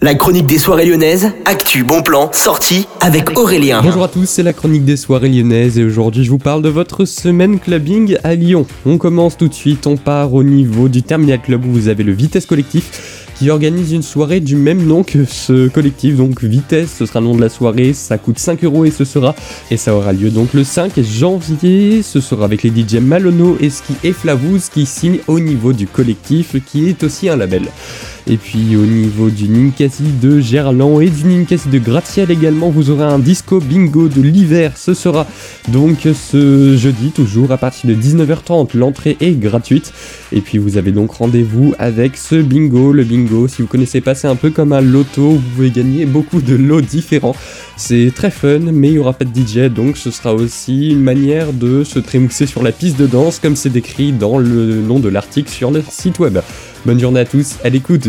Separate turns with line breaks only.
La chronique des soirées lyonnaises, actu, bon plan, sortie avec Aurélien.
Bonjour à tous, c'est la chronique des soirées lyonnaises et aujourd'hui je vous parle de votre semaine clubbing à Lyon. On commence tout de suite, on part au niveau du Terminal Club où vous avez le Vitesse Collectif qui organise une soirée du même nom que ce collectif, donc Vitesse, ce sera le nom de la soirée, ça coûte 5 euros et ce sera, et ça aura lieu donc le 5 janvier, ce sera avec les DJ Malono, Eski et Flavouze qui signent au niveau du collectif qui est aussi un label. Et puis au niveau du Ninkasi de Gerland et du Ninkasi de Gratiel également, vous aurez un disco bingo de l'hiver. Ce sera donc ce jeudi, toujours à partir de 19h30. L'entrée est gratuite. Et puis vous avez donc rendez-vous avec ce bingo. Le bingo, si vous connaissez pas, c'est un peu comme un loto. Vous pouvez gagner beaucoup de lots différents. C'est très fun, mais il n'y aura pas de DJ, donc ce sera aussi une manière de se trémousser sur la piste de danse, comme c'est décrit dans le nom de l'article sur le site web. Bonne journée à tous, à l'écoute